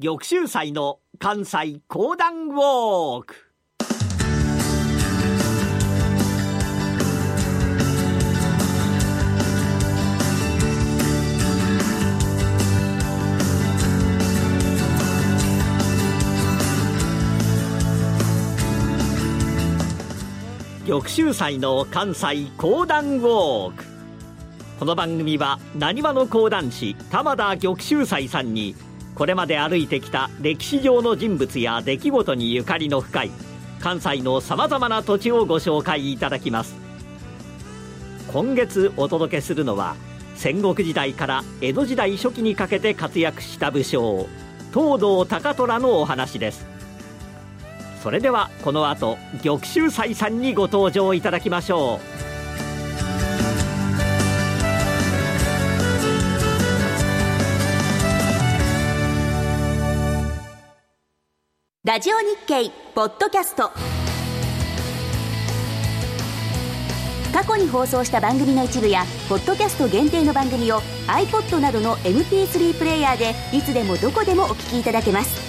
玉州祭の関西講談ウォーク。玉州祭の関西講談ウォーク。この番組はなにわの講談師玉田玉州祭さんにこれまで歩いてきた歴史上の人物や出来事にゆかりの深い関西のさまざまな土地をご紹介いただきます。今月お届けするのは戦国時代から江戸時代初期にかけて活躍した武将東堂高虎のお話です。それではこの後玉州斎さんにご登場いただきましょう。ラジオ日経ポッドキャスト。過去に放送した番組の一部やポッドキャスト限定の番組を iPod などの MP3 プレイヤーでいつでもどこでもお聞きいただけます。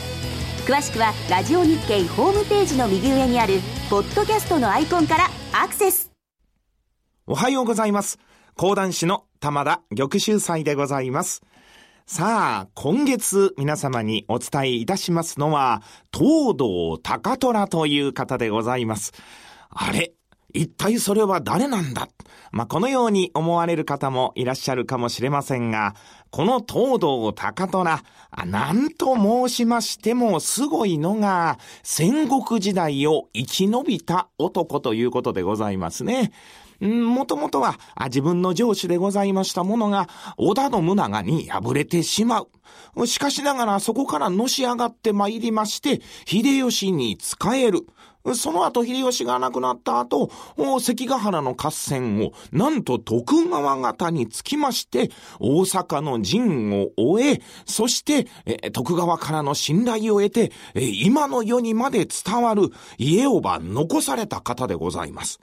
詳しくはラジオ日経ホームページの右上にあるポッドキャストのアイコンからアクセス。おはようございます。講談師の玉田玉秀祭でございます。さあ、今月皆様にお伝えいたしますのは、東堂高虎という方でございます。あれ一体それは誰なんだ？まあ、このように思われる方もいらっしゃるかもしれませんが、この東堂高虎、なんと申しましてもすごいのが、戦国時代を生き延びた男ということでございますね。もともとは自分の上司でございましたものが、織田信長に敗れてしまう。しかしながらそこからのし上がって参りまして、秀吉に仕える。その後秀吉が亡くなった後、関ヶ原の合戦を、なんと徳川方につきまして、大阪の陣を終え、そして、徳川からの信頼を得て、今の世にまで伝わる家をば残された方でございます。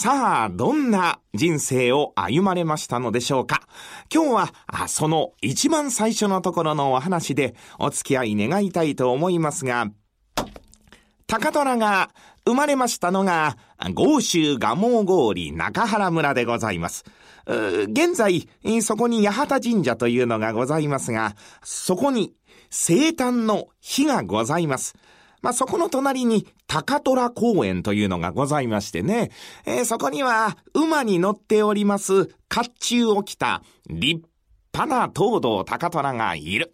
さあ、どんな人生を歩まれましたのでしょうか？今日は、その一番最初のところのお話でお付き合い願いたいと思いますが、高虎が生まれましたのが、豪州蒲生郡中原村でございます。現在、そこに八幡神社というのがございますが、そこに生誕の日がございます。まあ、そこの隣に高虎公園というのがございましてね、えー、そこには馬に乗っております甲冑を着た立派な東堂高虎がいる。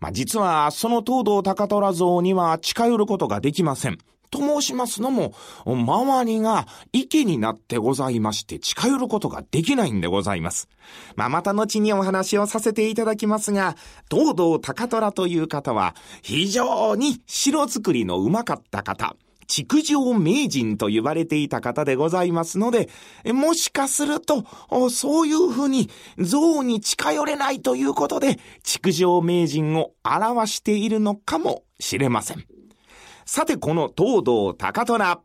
まあ、実はその東堂高虎像には近寄ることができません。と申しますのも、周りが池になってございまして近寄ることができないんでございます。まあ、また後にお話をさせていただきますが、東堂高虎という方は非常に城作りのうまかった方。築城名人と呼ばれていた方でございますので、もしかすると、そういうふうに像に近寄れないということで、築城名人を表しているのかもしれません。さてこの東堂高虎。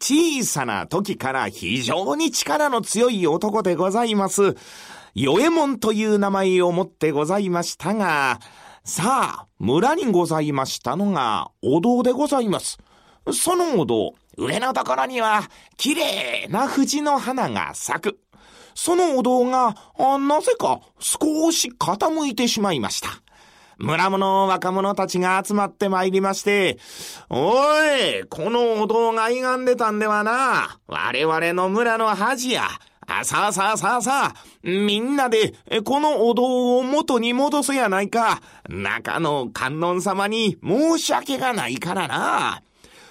小さな時から非常に力の強い男でございます。与右衛門という名前を持ってございましたが、さあ、村にございましたのが、お堂でございます。そのお堂、上のところには、綺麗な藤の花が咲く。そのお堂が、なぜか少し傾いてしまいました。村の若者たちが集まって参りまして、おい、このお堂が歪んでたんではな。我々の村の恥や。あ、さあさあさあさあ、みんなで、このお堂を元に戻すやないか。中の観音様に申し訳がないからな。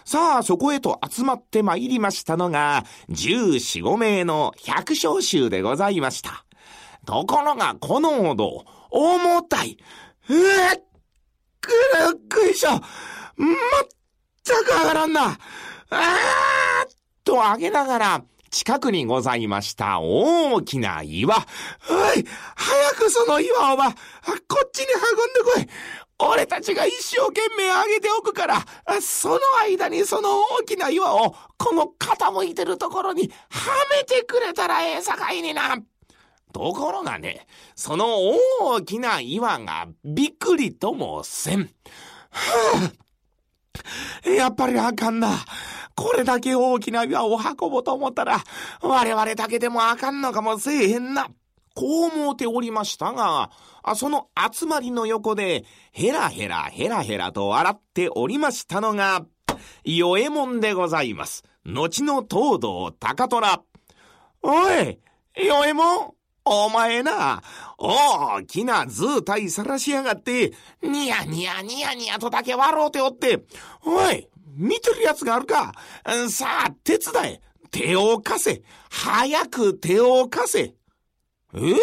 さあ、そこへと集まって参りましたのが、十四五名の百姓衆でございました。ところが、このお堂、重たい。うわくるっくいしょまったく上がらんなあーっと上げながら、近くにございました大きな岩。おい早くその岩をば、こっちに運んでこい俺たちが一生懸命上げておくから、その間にその大きな岩を、この傾いてるところにはめてくれたらええさかいにな。ところがね、その大きな岩がびっくりともせん。はあ、やっぱりあかんな。これだけ大きな岩を運ぼうと思ったら、我々だけでもあかんのかもせえへんな。こう思うておりましたが、あその集まりの横で、ヘラヘラヘラヘラと笑っておりましたのが、与右衛門でございます。後の東堂高虎。おい、与右衛門お前な、大きな図体さらしやがって、ニヤニヤニヤニヤとだけ笑うておって、おい、見てるやつがあるか。さあ、手伝え。手を貸せ。早く手を貸せ。え？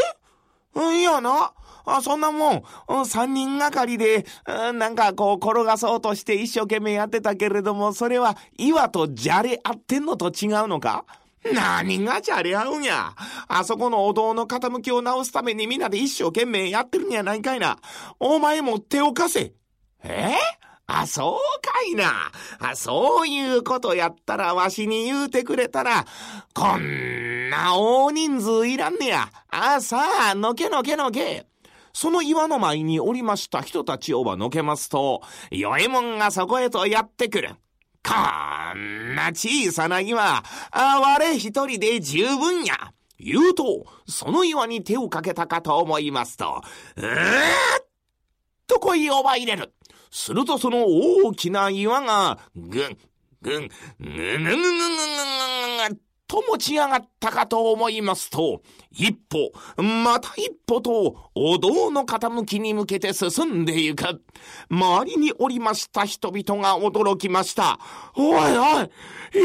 いやな。あ、そんなもん、三人がかりで、なんかこう転がそうとして一生懸命やってたけれども、それは岩とじゃれ合ってんのと違うのか？何がじゃれ合うんや。あそこのお堂の傾きを直すためにみんなで一生懸命やってるんやないかいな。お前も手を貸せ。え？あ、そうかいな。あ、そういうことやったらわしに言うてくれたら、こんな大人数いらんねや。あ、さあ、のけのけのけ。その岩の前におりました人たちをばのけますと、与右衛門がそこへとやってくる。こんな小さな岩、あ我一人で十分や。言うと、その岩に手をかけたかと思いますと、うーっと声をば入れる。するとその大きな岩が、ぐん、ぐん、ぬぬぬぬぬぬと持ち上がったかと思いますと、一歩、また一歩と、お堂の傾きに向けて進んでゆく。周りにおりました人々が驚きました。おいおい、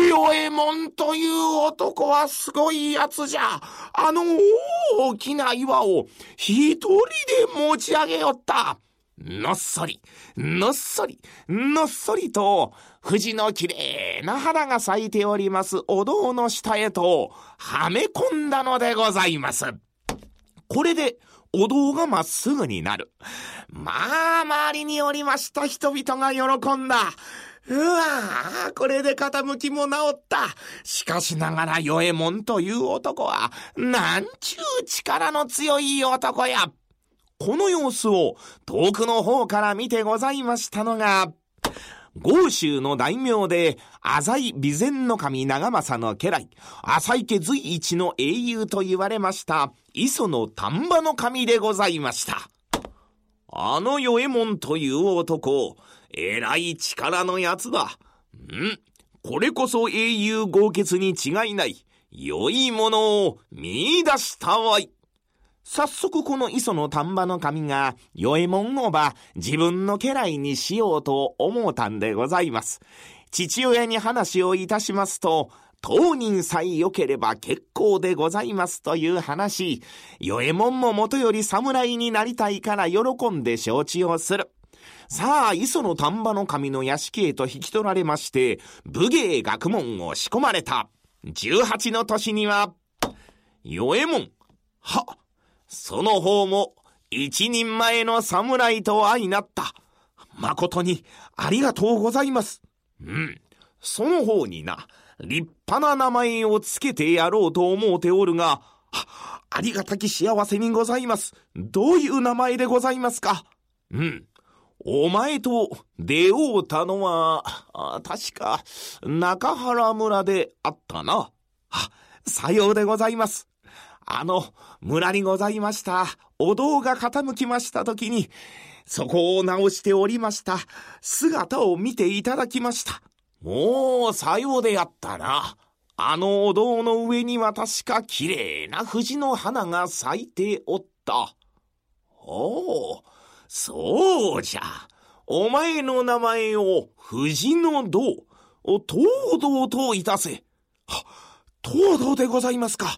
与右衛門という男はすごい奴じゃ。あの大きな岩を一人で持ち上げよった。のっそり、のっそり、のっそりと、藤のきれいな花が咲いておりますお堂の下へと、はめ込んだのでございます。これで、お堂がまっすぐになる。まあ、周りにおりました人々が喜んだ。うわぁ、これで傾きも治った。しかしながら、与右衛門という男は、なんちゅう力の強い男や。この様子を遠くの方から見てございましたのが、豪州の大名で、浅井備前の神長政の家来、浅井家随一の英雄と言われました、磯の丹波の神でございました。あの与右衛門という男、えらい力のやつだ。んこれこそ英雄豪傑に違いない。良いものを見出したわい。早速この磯の丹波の神が、与右衛門おば、自分の家来にしようと思うたんでございます。父親に話をいたしますと、当人さえ良ければ結構でございますという話、与右衛門ももとより侍になりたいから喜んで承知をする。さあ、磯の丹波の神の屋敷へと引き取られまして、武芸学問を仕込まれた。18の年には、与右衛門、は、その方も一人前の侍と相なった。誠にありがとうございます。うん。その方にな、立派な名前をつけてやろうと思うておるが、ありがたき幸せにございます。どういう名前でございますか？うん。お前と出会うたのは、確か中原村であったな。さようでございます。あの、村にございました、お堂が傾きました時に、そこを直しておりました、姿を見ていただきました。もう、さようであったな。あのお堂の上には確か綺麗な藤の花が咲いておった。おお、そうじゃ。お前の名前を藤の堂、東堂といたせ。は、東堂でございますか。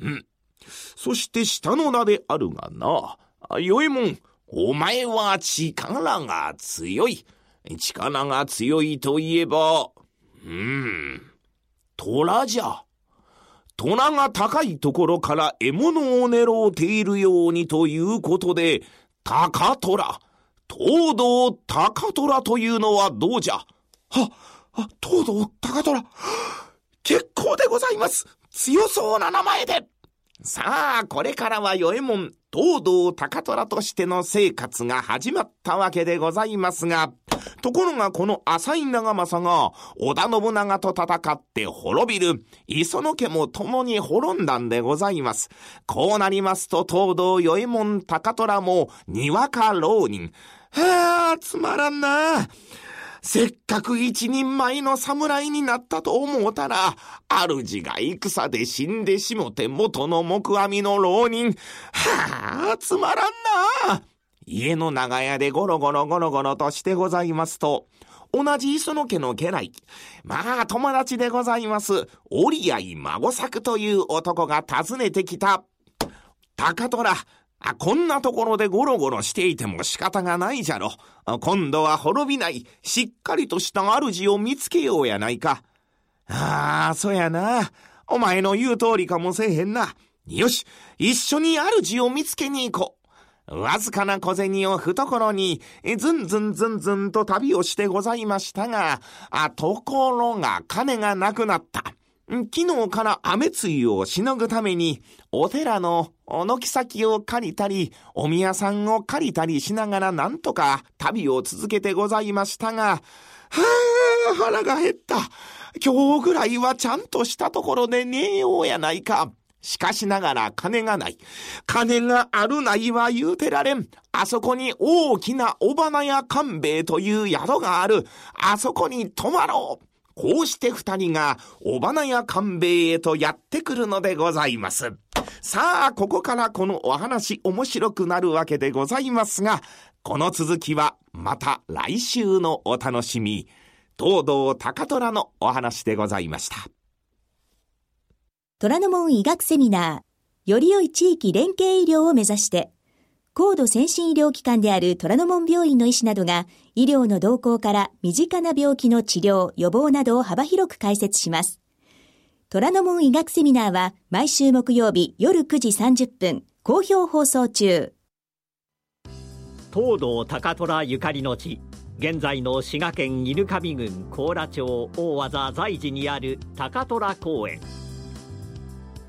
うん。そして下の名であるがな。よいもん、お前は力が強い。力が強いといえば、うん、虎じゃ。虎が高いところから獲物を狙うているようにということで、高虎。東堂高虎というのはどうじゃ？は、あ、東堂高虎。結構でございます。強そうな名前で。さあ、これからは与右衛門、東堂高虎としての生活が始まったわけでございますが、ところがこの浅井長政が織田信長と戦って滅びる、磯野家も共に滅んだんでございます。こうなりますと東堂与右衛門高虎もにわか浪人。はあ、つまらんな。せっかく一人前の侍になったと思うたら、主が戦で死んでしもて元の木阿弥の浪人。はあ、つまらんな。家の長屋でゴロゴロゴロゴロとしてございますと、同じ磯野家の家来、まあ友達でございます、折合孫作という男が訪ねてきた。高虎、こんなところでゴロゴロしていても仕方がないじゃろ。今度は滅びない、しっかりとした主を見つけようやないか。ああ、そやな。お前の言う通りかもせえへんな。よし、一緒に主を見つけに行こう。わずかな小銭を懐に、ずんずんずんずんと旅をしてございましたが、あ、ところが金がなくなった。昨日から雨露をしのぐために、お寺の軒先を借りたり、お宮さんを借りたりしながらなんとか旅を続けてございましたが、はあ、腹が減った。今日ぐらいはちゃんとしたところで寝ようやないか。しかしながら金がない。金があるないは言うてられん。あそこに大きなお花屋勘兵衛という宿がある。あそこに泊まろう。こうして二人が、お花屋勘兵衛へとやってくるのでございます。さあ、ここからこのお話面白くなるわけでございますが、この続きはまた来週のお楽しみ。東堂高虎のお話でございました。虎ノ門医学セミナー、より良い地域連携医療を目指して、高度先進医療機関である虎ノ門病院の医師などが医療の動向から身近な病気の治療、予防などを幅広く解説します。虎ノ門医学セミナーは毎週木曜日夜9時30分、好評放送中。東堂高虎ゆかりの地、現在の滋賀県犬上郡高良町大技在地にある高虎公園。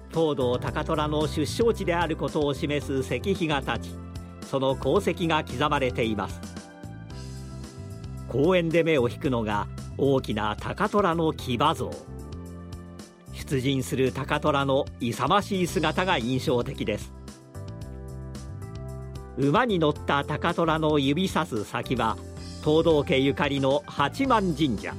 東堂高虎の出生地であることを示す石碑が立ち、その功績が刻まれています。公園で目を引くのが大きな高虎の騎馬像。出陣する高虎の勇ましい姿が印象的です。馬に乗った高虎の指さす先は東道家ゆかりの八幡神社。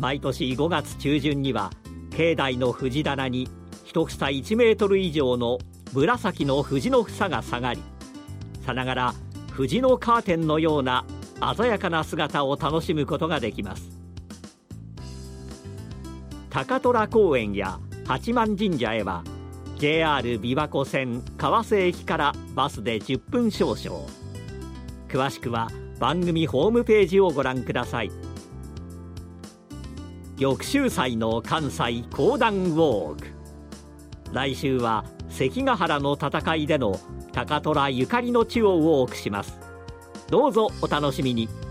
毎年5月中旬には境内の藤棚に一房1メートル以上の紫の藤の房が下がりさながら藤のカーテンのような鮮やかな姿を楽しむことができます。高虎公園や八幡神社へは JR 琵琶湖線川瀬駅からバスで10分少々。詳しくは番組ホームページをご覧ください。翌週祭の関西講談ウォーク。来週は関ヶ原の戦いでの高虎ゆかりの地を多くします。どうぞお楽しみに。